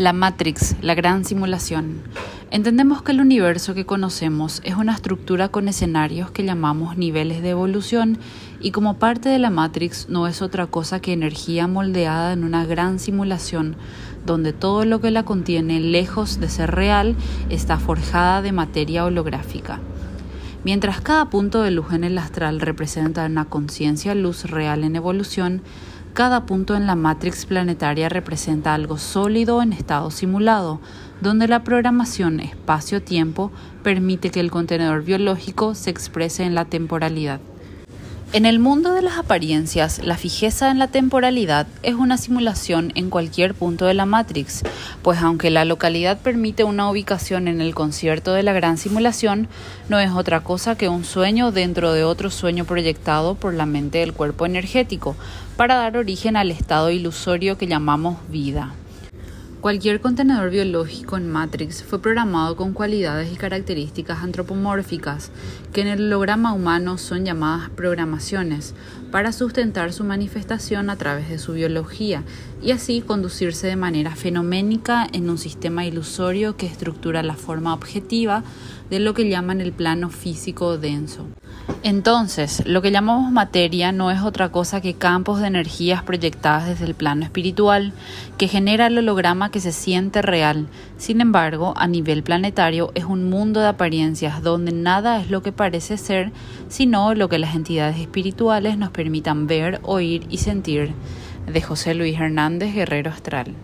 La Matrix, la gran simulación. Entendemos que el universo que conocemos es una estructura con escenarios que llamamos niveles de evolución y como parte de la Matrix no es otra cosa que energía moldeada en una gran simulación donde todo lo que la contiene, lejos de ser real, está forjada de materia holográfica. Mientras cada punto de luz en el astral representa una conciencia luz real en evolución, cada punto en la matrix planetaria representa algo sólido en estado simulado, donde la programación espacio-tiempo permite que el contenedor biológico se exprese en la temporalidad. En el mundo de las apariencias, la fijeza en la temporalidad es una simulación en cualquier punto de la Matrix, pues aunque la localidad permite una ubicación en el concierto de la gran simulación, no es otra cosa que un sueño dentro de otro sueño proyectado por la mente del cuerpo energético, para dar origen al estado ilusorio que llamamos vida. Cualquier contenedor biológico en Matrix fue programado con cualidades y características antropomórficas, que en el holograma humano son llamadas programaciones, para sustentar su manifestación a través de su biología y así conducirse de manera fenoménica en un sistema ilusorio que estructura la forma objetiva de lo que llaman el plano físico denso. Entonces, lo que llamamos materia no es otra cosa que campos de energías proyectadas desde el plano espiritual, que genera el holograma que se siente real. Sin embargo, a nivel planetario es un mundo de apariencias donde nada es lo que parece ser, sino lo que las entidades espirituales nos permitan ver, oír y sentir. De José Luis Hernández, Guerrero Astral.